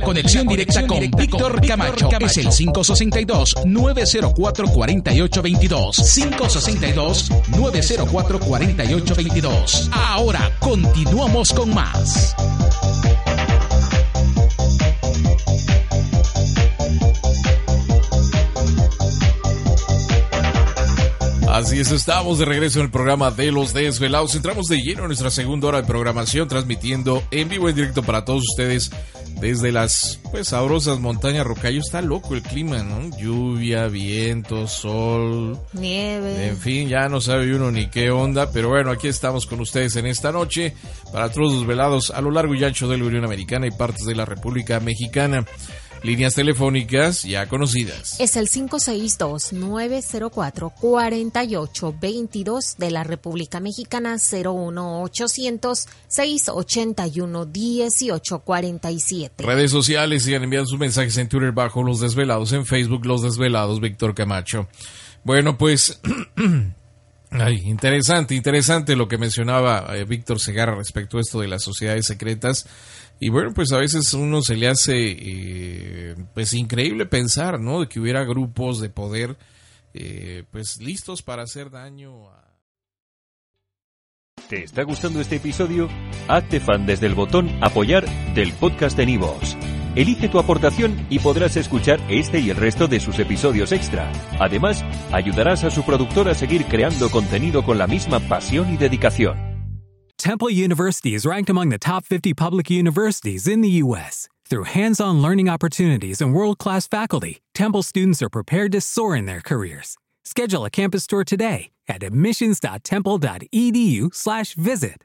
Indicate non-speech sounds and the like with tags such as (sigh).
La conexión directa con Víctor Camacho es el 562-904-4822. 562-904-4822. Ahora continuamos con más. Así es, estamos de regreso en el programa de Los Desvelados. Entramos de lleno en nuestra segunda hora de programación, transmitiendo en vivo en directo para todos ustedes desde las pues sabrosas montañas Rocayo. Está loco el clima, ¿no? Lluvia, viento, sol, nieve. En fin, ya no sabe uno ni qué onda, pero bueno, aquí estamos con ustedes en esta noche para todos los velados a lo largo y ancho de la Unión Americana y partes de la República Mexicana. Líneas telefónicas ya conocidas. Es el 562-904-4822 de la República Mexicana 01800-681-1847. Redes sociales y han enviado sus mensajes en Twitter bajo Los Desvelados, en Facebook Los Desvelados, Víctor Camacho. Bueno, pues... (clears throat) Ay, interesante, interesante lo que mencionaba eh, Víctor Segarra respecto a esto de las sociedades secretas. Y bueno, pues a veces uno se le hace eh, pues increíble pensar, ¿no? De que hubiera grupos de poder eh, pues listos para hacer daño a... ¿Te está gustando este episodio? Hazte fan desde el botón apoyar del podcast de Nivos. Elige tu aportación y podrás escuchar este y el resto de sus episodios extra. Además, ayudarás a su productor a seguir creando contenido con la misma pasión y dedicación. Temple University is ranked among the top 50 public universities in the U.S. Through hands on learning opportunities and world class faculty, Temple students are prepared to soar in their careers. Schedule a campus tour today at admissions.temple.edu/slash visit.